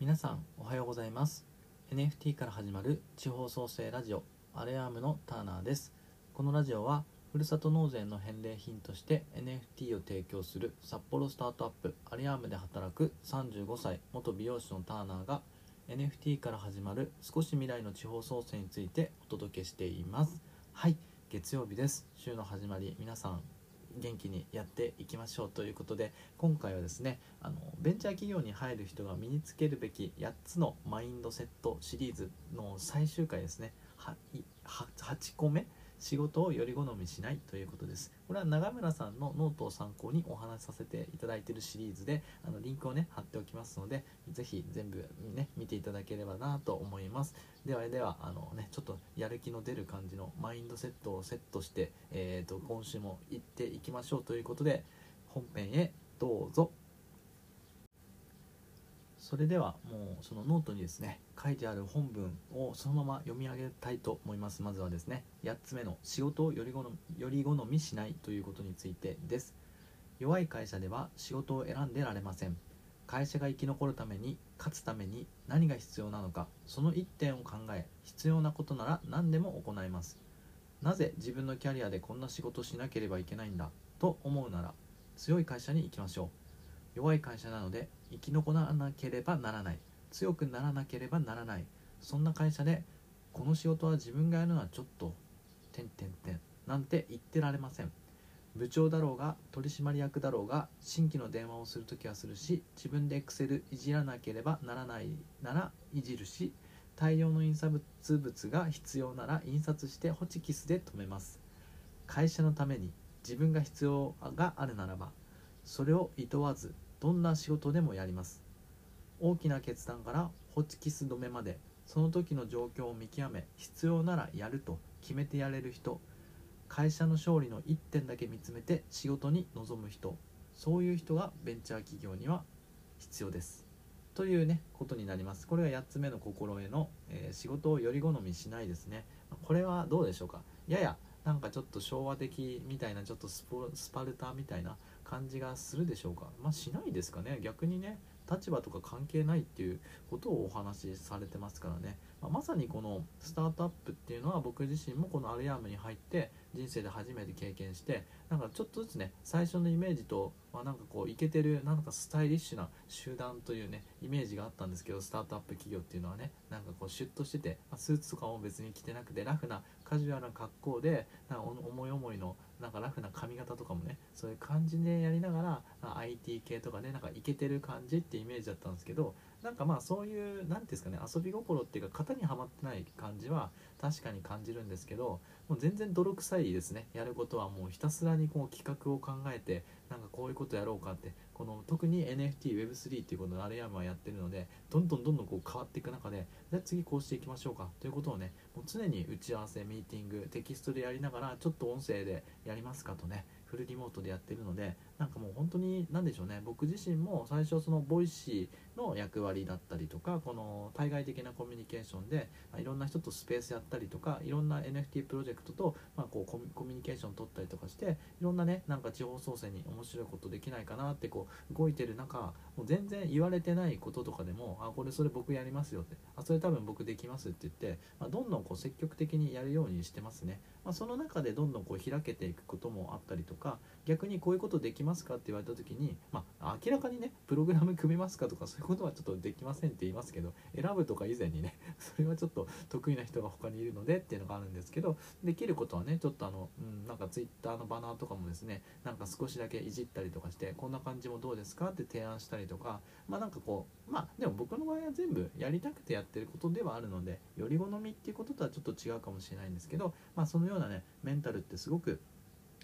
皆さんおはようございます。NFT から始まる地方創生ラジオアレアームのターナーです。このラジオはふるさと納税の返礼品として NFT を提供する札幌スタートアップアレアームで働く35歳元美容師のターナーが NFT から始まる少し未来の地方創生についてお届けしています。はい月曜日です。週の始まり皆さん元気にやっていきましょうということで今回はですねあのベンチャー企業に入る人が身につけるべき8つのマインドセットシリーズの最終回ですね。8個目仕事をより好みしないということです。これは長村さんのノートを参考にお話しさせていただいているシリーズであのリンクをね貼っておきますのでぜひ全部ね見ていただければなと思います。ではではあのねちょっとやる気の出る感じのマインドセットをセットして、えーと今週も行っていきましょうということで本編へどうぞ。それではもうそのノートにですね書いてある本文をそのまま読み上げたいと思います。まずはですね8つ目の仕事をより好みより好みしないということについてです。弱い会社では仕事を選んでられません。会社が生き残るために勝つために何が必要なのかその1点を考え必要なことなら何でも行います。なぜ自分のキャリアでこんな仕事しなければいけないんだと思うなら強い会社に行きましょう。弱い会社なので生き残らなければならない。強くならなければならない。そんな会社でこの仕事は自分がやるのはちょっとてんてんてんなんて言ってられません。部長だろうが取締役だろうが新規の電話をするときはするし自分でエクセルいじらなければならないならいじるし大量の印刷物が必要なら印刷してホチキスで留めます。会社のために自分が必要があるならばそれをいとわずどんな仕事でもやります。大きな決断からホチキス止めまでその時の状況を見極め必要ならやると決めてやれる人会社の勝利の1点だけ見つめて仕事に臨む人そういう人がベンチャー企業には必要です。というねことになります。これが8つ目の心得の、えー、仕事をより好みしないですね。これはどうでしょうか？ややなんかちょっと昭和的みたいなちょっとスパルタみたいな感じがするでしょうか。まあしないですかね。逆にね立場とか関係ないっていうことをお話しされてますからね、まあ、まさにこのスタートアップっていうのは僕自身もこのアレアームに入って人生で初めて経験してなんかちょっとずつね最初のイメージと、まあ、なんかこうイケてるなんかスタイリッシュな集団というねイメージがあったんですけどスタートアップ企業っていうのはねなんかこうシュッとしてて、まあ、スーツとかも別に着てなくてラフなカジュアルな格好でなんか思い思いのなんかラフな髪型とかもねそういう感じでやりながら IT 系とかねなんかイケてる感じってイメージだったんですけどなんかまあそういう何ていうんですかね遊び心っていうか型にはまってない感じは確かに感じるんですけどもう全然泥臭いですね。やることはもうひたすらにこう企画を考えてなんかこういうことやろうかって。この特に NFT Web3 っていうことをアレアムはやってるのでどんどんどんどんこう変わっていく中でじゃあ次こうしていきましょうか。ということをねもう常に打ち合わせミーティングテキストでやりながらちょっと音声でやりますかとねフルリモートでやってるのでなんかもう本当に何でしょうね僕自身も最初その Voicy の役割だったりとかこの対外的なコミュニケーションで、まあ、いろんな人とスペースやったりとかいろんな NFT プロジェクトと、まあ、こうコミュニケーション取ったりとかしていろんなねなんか地方創生に面白いことできないかなってこう動いてる中もう全然言われてないこととかでもあこれそれ僕やりますよってあそれ多分僕できますって言って、まあ、どんどんこう積極的にやるようにしてますね。まあ、その中でどんどんこう開けていくこともあったりとか逆にこういうことできますかって言われた時に、まあ、明らかにねプログラム組みますかとかそういうことはちょっとできませんって言いますけど選ぶとか以前にね それはちょっと得意な人が他にいるのでっていうのがあるんですけどできることはねちょっとあの、うん、なんか Twitter のバナーとかもですねなんか少しだけいじったりとかしてこんな感じもどうですかって提案したりとかまあなんかこうまあでも僕の場合は全部やりたくてやってることではあるのでより好みっていうこととはちょっと違うかもしれないんですけどまあそのようなねメンタルってすごく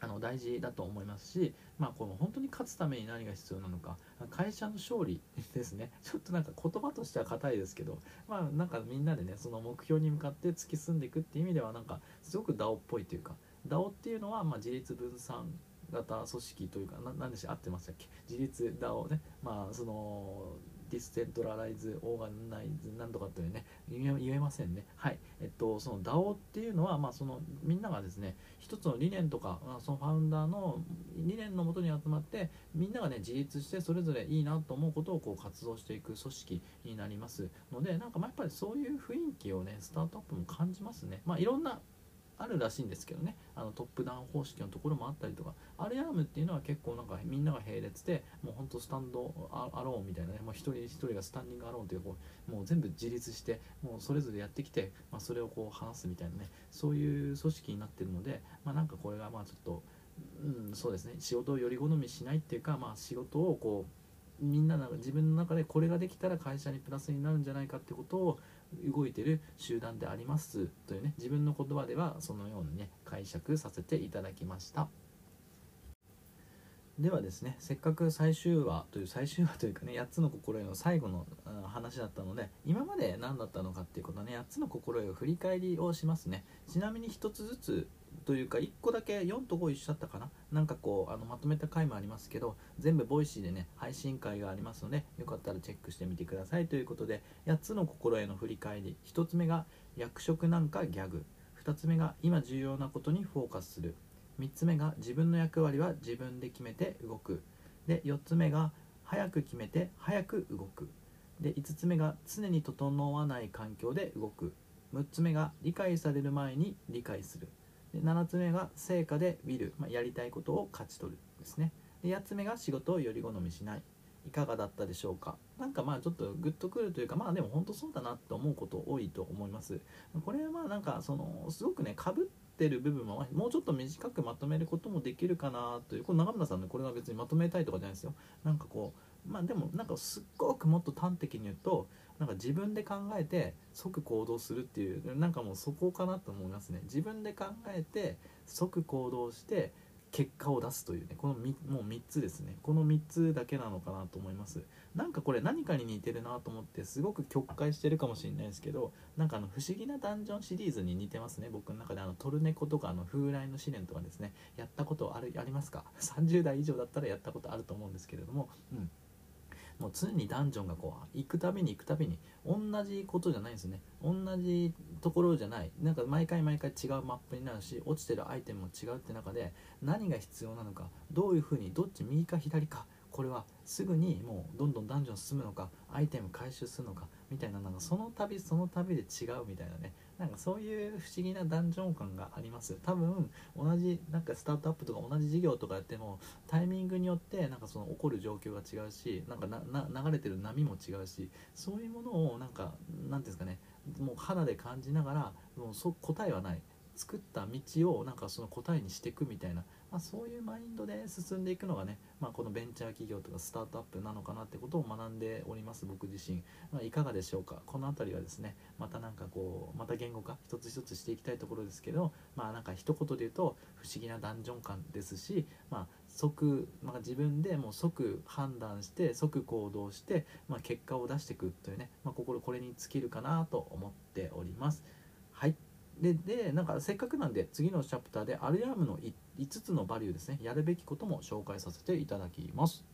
あの大事だと思いますし、まあ、この本当に勝つために何が必要なのか会社の勝利 ですね。ちょっとなんか言葉としては硬いですけど、まあ、なんかみんなでねその目標に向かって突き進んでいくっていう意味ではなんかすごく DAO っぽいというか DAO っていうのはま自立分散型組織というか何でしょ合ってましたっけ自立 DAO ね。まあそのディスセントラライズオーガナイズなんとかってね言え言えませんね。はい。えっとその DAO っていうのはまあそのみんながですね一つの理念とかそのファウンダーの理念のもとに集まってみんながね自立してそれぞれいいなと思うことをこう活動していく組織になりますのでなんかまあやっぱりそういう雰囲気をねスタートアップも感じますね。まあいろんなあるらしいんですけどね。あのトップダウン方式のところもあったりとか。アルアームっていうのは結構なんかみんなが並列でもうほんとスタンドアローンみたいなね。もう一人一人がスタンディングアローンというこうもう全部自立してもうそれぞれやってきて、まあ、それをこう話すみたいなね。そういう組織になってるので、まあ、なんかこれがまあちょっと、うん、そうですね。仕事をより好みしないっていうか、まあ、仕事をこうみんなが自分の中でこれができたら会社にプラスになるんじゃないかってことを動いてる集団でありますというね自分の言葉ではそのようにね解釈させていただきました。ではですねせっかく最終話という最終話というかね8つの心得の最後の話だったので今まで何だったのかっていうことはね8つの心得を振り返りをしますね。ちなみに1つずつというか1個だけ4と5一緒だったかな？なんかこうあのまとめた回もありますけど全部 Voicy でね配信回がありますのでよかったらチェックしてみてください。ということで8つの心得の振り返り。1つ目が役職なんかギャグ。2つ目が今重要なことにフォーカスする。3つ目が自分の役割は自分で決めて動く。で4つ目が早く決めて早く動く。で5つ目が常に整わない環境で動く。6つ目が理解される前に理解する。で7つ目が成果でウィル、まあ、やりたいことを勝ち取るですね。で8つ目が仕事をより好みしない。いかがだったでしょうか。なんかまあちょっとグッとくるというかまあでも本当そうだなって思うこと多いと思います。これはまあなんかそのすごくねかぶってる部分はもうちょっと短くまとめることもできるかなという。これ長村さんねこれは別にまとめたいとかじゃないですよ。なんかこうまあでもなんかすっごくもっと端的に言うとなんか自分で考えて即行動するっていうなんかもうそこかなと思いますね。自分で考えて即行動して結果を出すというねこのもう3つですね。この3つだけなのかなと思います。なんかこれ何かに似てるなと思ってすごく曲解してるかもしれないですけどなんかあの不思議なダンジョンシリーズに似てますね。僕の中であのトルネコとかあの風来の試練とかですね。やったことあるありますか？30代以上だったらやったことあると思うんですけれども。うん。もう常にダンジョンがこう行くたびに行くたびに同じことじゃないんですね。同じところじゃない。なんか毎回毎回違うマップになるし落ちてるアイテムも違うって中で何が必要なのかどういうふうにどっち右か左かこれはすぐにもうどんどんダンジョン進むのかアイテム回収するのかみたいななんかその度その度で違うみたいなね。なんかそういう不思議なダンジョン感があります。多分同じなんかスタートアップとか同じ事業とかやってもタイミングによってなんかその起こる状況が違うしなんか流れてる波も違うしそういうものをなんかなんていうんですかねもう肌で感じながらもうそ答えはない。作った道をなんかその答えにしていくみたいなまあ、そういうマインドで進んでいくのがね、まあ、このベンチャー企業とかスタートアップなのかなってことを学んでおります僕自身、まあ、いかがでしょうか。この辺りはですねまたなんかこうまた言語化一つ一つしていきたいところですけどまあなんか一言で言うと不思議なダンジョン感ですし、まあ、即、まあ、自分でもう即判断して即行動して、まあ、結果を出していくというね、まあ、心これに尽きるかなと思っております。はい。ででなんかせっかくなんで次のチャプターでアルヤームの5つのバリューですねやるべきことも紹介させていただきます。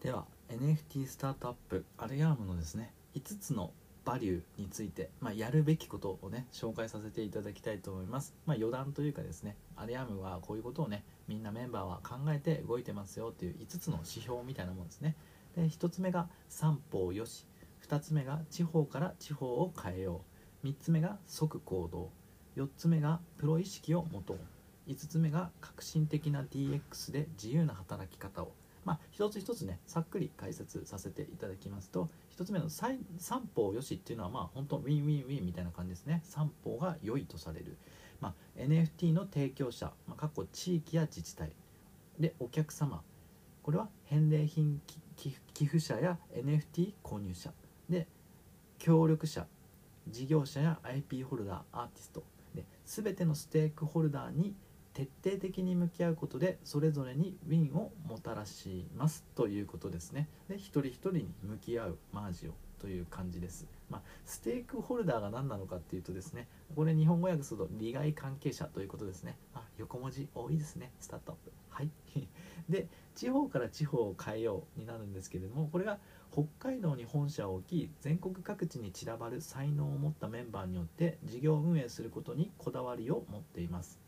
では NFT スタートアップアルヤームのですね5つのバリューについて、まあ、やるべきことをね紹介させていただきたいと思います、まあ、余談というかですねアルヤームはこういうことをねみんなメンバーは考えて動いてますよっていう5つの指標みたいなものですね。で1つ目が三方よし2つ目が地方から地方を変えよう。3つ目が即行動。4つ目がプロ意識を持とう。5つ目が革新的な DX で自由な働き方を。まあ一つ一つねさっくり解説させていただきますと1つ目の三方よしっていうのはまあ本当ウィンウィンウィンみたいな感じですね。三方が良いとされる、まあ、NFT の提供者、まあ、各地域や自治体。でお客様。これは返礼品寄付者や NFT 購入者。で協力者。事業者や IP ホルダーアーティストで全てのステークホルダーに徹底的に向き合うことでそれぞれにウィンをもたらします。ということですね。で一人一人に向き合うマージオという感じです、まあ、ステークホルダーが何なのかっていうとですねこれ日本語訳すると利害関係者ということですね。あ横文字多いですねスタートはい。で地方から地方を変えようになるんですけれどもこれが北海道に本社を置き全国各地に散らばる才能を持ったメンバーによって事業運営することにこだわりを持っています。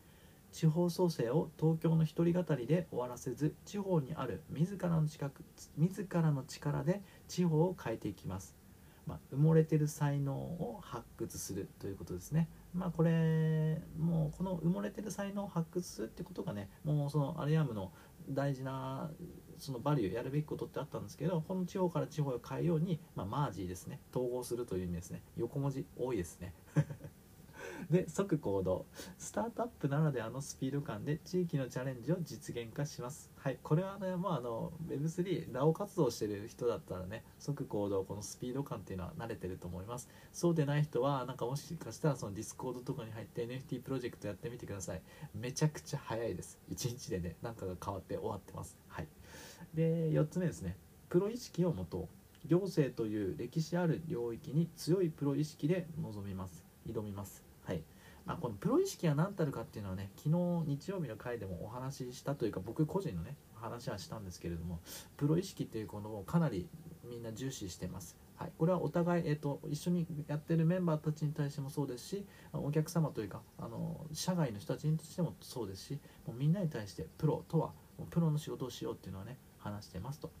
地方創生を東京の一人語りで終わらせず地方にある自らの近く自らの力で地方を変えていきます。まあ、埋もれてる才能を発掘するということですね。まあこれもうこの埋もれてる才能を発掘するってことがねもうそのアレアムの大事なそのバリューやるべきことってあったんですけどこの地方から地方へ変えように、まあ、マージーですね。統合するという意味ですね。横文字多いですね。で即行動。スタートアップならではのスピード感で地域のチャレンジを実現化します。はいこれはねもうあの Web3 ラオ活動してる人だったらね即行動このスピード感っていうのは慣れてると思います。そうでない人はなんかもしかしたらそのディスコードとかに入って NFT プロジェクトやってみてください。めちゃくちゃ早いです。1日でねなんかが変わって終わってます。はい。で4つ目ですね。プロ意識を持とう。行政という歴史ある領域に強いプロ意識で臨みます。挑みます。まあ、このプロ意識は何たるかっていうのはね昨日日曜日の回でもお話ししたというか僕個人のね話はしたんですけれどもプロ意識っていうこのをかなりみんな重視してます。はい、これはお互い、えーと、一緒にやってるメンバーたちに対してもそうですしお客様というかあの社外の人たちにとしてもそうですしもうみんなに対してプロとはもうプロの仕事をしようっていうのはね話してますと。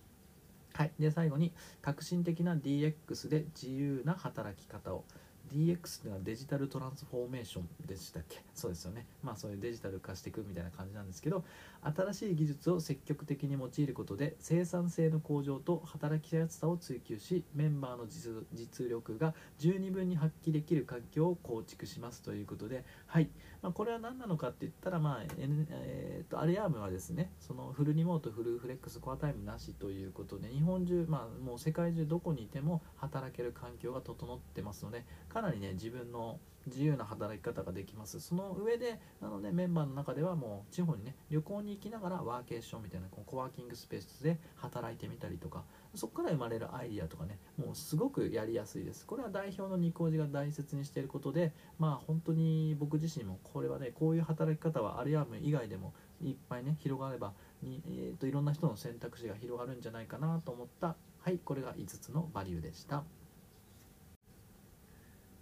はい、で最後に革新的な DX で自由な働き方を DX っていうのはデジタルトランスフォーメーションでしたっけ？そうですよね。まあそういうデジタル化していくみたいな感じなんですけど新しい技術を積極的に用いることで生産性の向上と働きやすさを追求しメンバーの実力が十二分に発揮できる環境を構築しますということではい、まあ、これは何なのかって言ったらまあ、えー、とアリアームはですねそのフルリモートフルフレックスコアタイムなしということで日本中まあもう世界中どこにいても働ける環境が整ってますのでかなりね自分の自由な働き方ができます。その上でなのでメンバーの中ではもう地方にね旅行に行きながらワーケーションみたいなこうコワーキングスペースで働いてみたりとかそこから生まれるアイディアとかねもうすごくやりやすいです。これは代表のニコージが大切にしていることでまあ本当に僕自身もこれはねこういう働き方はアリアーム以外でもいっぱいね広がればに、えーといろんな人の選択肢が広がるんじゃないかなと思った。はいこれが5つのバリューでした。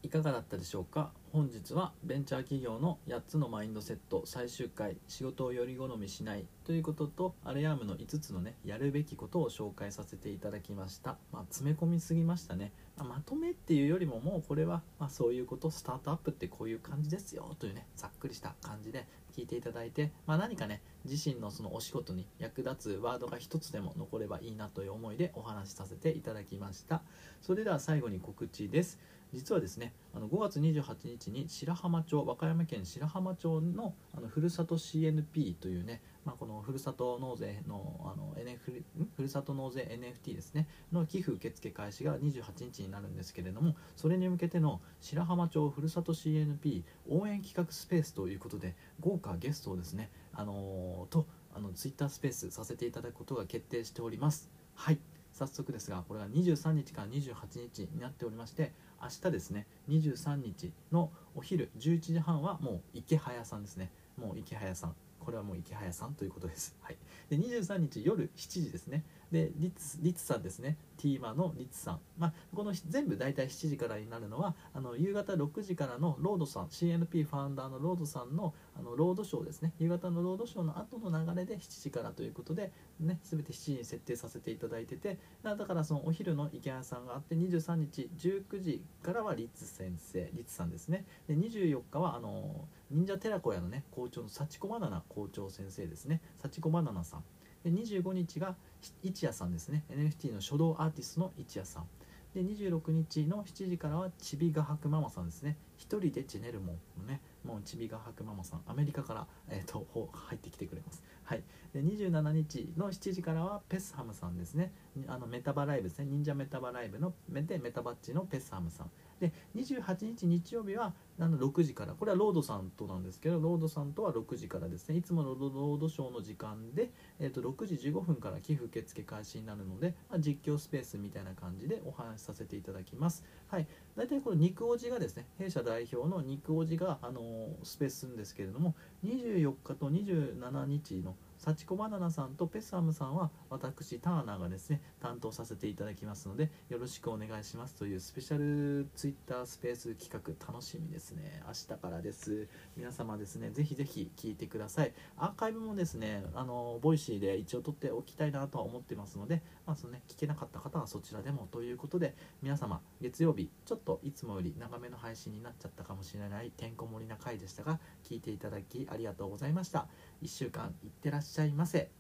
いかがだったでしょうか？本日はベンチャー企業の8つのマインドセット最終回仕事をより好みしないということとアレアームの5つのねやるべきことを紹介させていただきました。まあ、詰め込みすぎましたね、ま、とめっていうよりももうこれは、まあ、そういうことスタートアップってこういう感じですよというねざっくりした感じで聞いていただいて、まあ、何かね自身のそのお仕事に役立つワードが1つでも残ればいいなという思いでお話しさせていただきました。それでは最後に告知です。実はですねあの5月28日に白浜町和歌山県白浜町のあのふるさと CNP というね、まあ、このふるさと納税のあの NF ふるさと納税 NFT ですねの寄付受付開始が28日になるんですけれどもそれに向けての白浜町ふるさと CNP 応援企画スペースということで豪華ゲストをですねあのー、とあのツイッタースペースさせていただくことが決定しております。はい。早速ですがこれが23日から28日になっておりまして明日ですね23日のお昼11時半はもう池早さんですね。もう池早さん。これはもう池早さんということです、はい、で23日夜7時ですね。でリツリツさんですね。ティーマのリツさん、まあ、この全部大体7時からになるのはあの夕方6時からのロードさん CNP ファウンダーのロードさんのあのロードショーですね。夕方のロードショーの後の流れで7時からということで、ね、全て7時に設定させていただいててだからそのお昼の池谷さんがあって23日19時からはリツ先生リツさんですね。で24日はあの忍者寺子屋のね校長の幸子バナナ校長先生ですね。幸子バナナさん。で25日が一夜さんですね。NFT の書道アーティストの一夜さん。で26日の7時からはちびがはくママさんですね。一人でチェネルモンのねもうちびがはくママさん。アメリカから、えーと、入ってきてくれます。はい。で27日の7時からはペスハムさんですね。あのメタバライブですね。忍者メタバライブのメメタバッチのペスハムさん。で28日日曜日は6時から。これはロードさんとなんですけどロードさんとは6時からですね。いつものロードショーの時間で、えー、と6時15分から寄付受付開始になるので、まあ、実況スペースみたいな感じでお話しさせていただきます。はい。大体この肉おじがですね弊社代表の肉おじが、あのー、スペースするんですけれども24日と27日の幸子バナナさんとペッサムさんは私ターナーがですね担当させていただきますのでよろしくお願いしますというスペシャルツイッタースペース企画楽しみですね。明日からです。皆様ですねぜひぜひ聞いてください。アーカイブもですねあの Voicy で一応撮っておきたいなとは思ってますので、まあそのね、聞けなかった方はそちらでもということで皆様月曜日ちょっといつもより長めの配信になっちゃったかもしれない。てんこ盛りな回でしたが聞いていただきありがとうございました。1週間いってらっしゃいませ。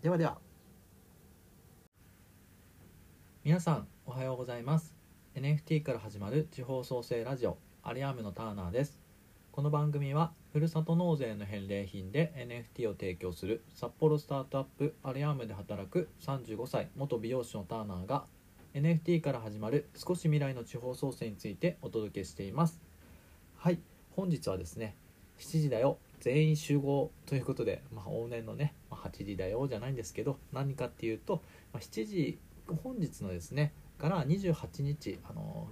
ではでは。皆さんおはようございます。NFT から始まる地方創生ラジオアリアームのターナーです。この番組はふるさと納税の返礼品で NFT を提供する札幌スタートアップアリアームで働く35歳元美容師のターナーが NFT から始まる少し未来の地方創生についてお届けしています。はい本日はですね7時だよ全員集合ということで、まあ、往年のね、まあ、8時だよじゃないんですけど何かっていうと、まあ、7時本日のですねから28日あの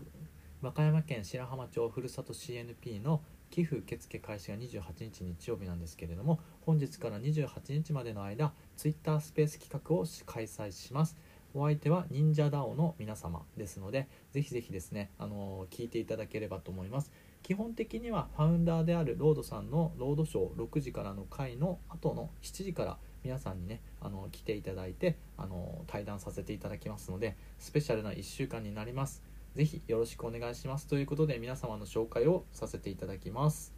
和歌山県白浜町ふるさと CNP の寄付受付開始が28日日曜日なんですけれども本日から28日までの間 Twitter スペース企画を開催します。お相手は忍者 DAO の皆様ですのでぜひぜひですねあの聞いていただければと思います。基本的にはファウンダーであるロードさんのロードショー6時からの回の後の7時から皆さんにねあの来ていただいてあの対談させていただきますのでスペシャルな1週間になります。是非よろしくお願いします。ということで皆様の紹介をさせていただきます。